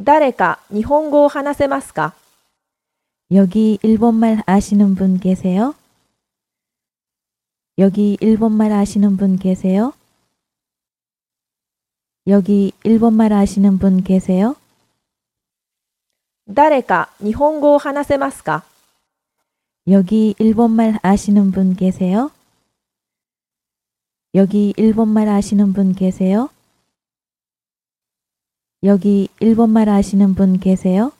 誰か日本語を話せますか 여기 일본말 아시는 분 계세요? 여기 일본말 아시는 분 계세요? 여기 일본말 아시는 분 계세요? 誰か日本語を話せますか 여기 일본말 아시는 분 계세요? 여기 일본말 아시는 분 계세요? 여기 일본말 아시는 분 계세요?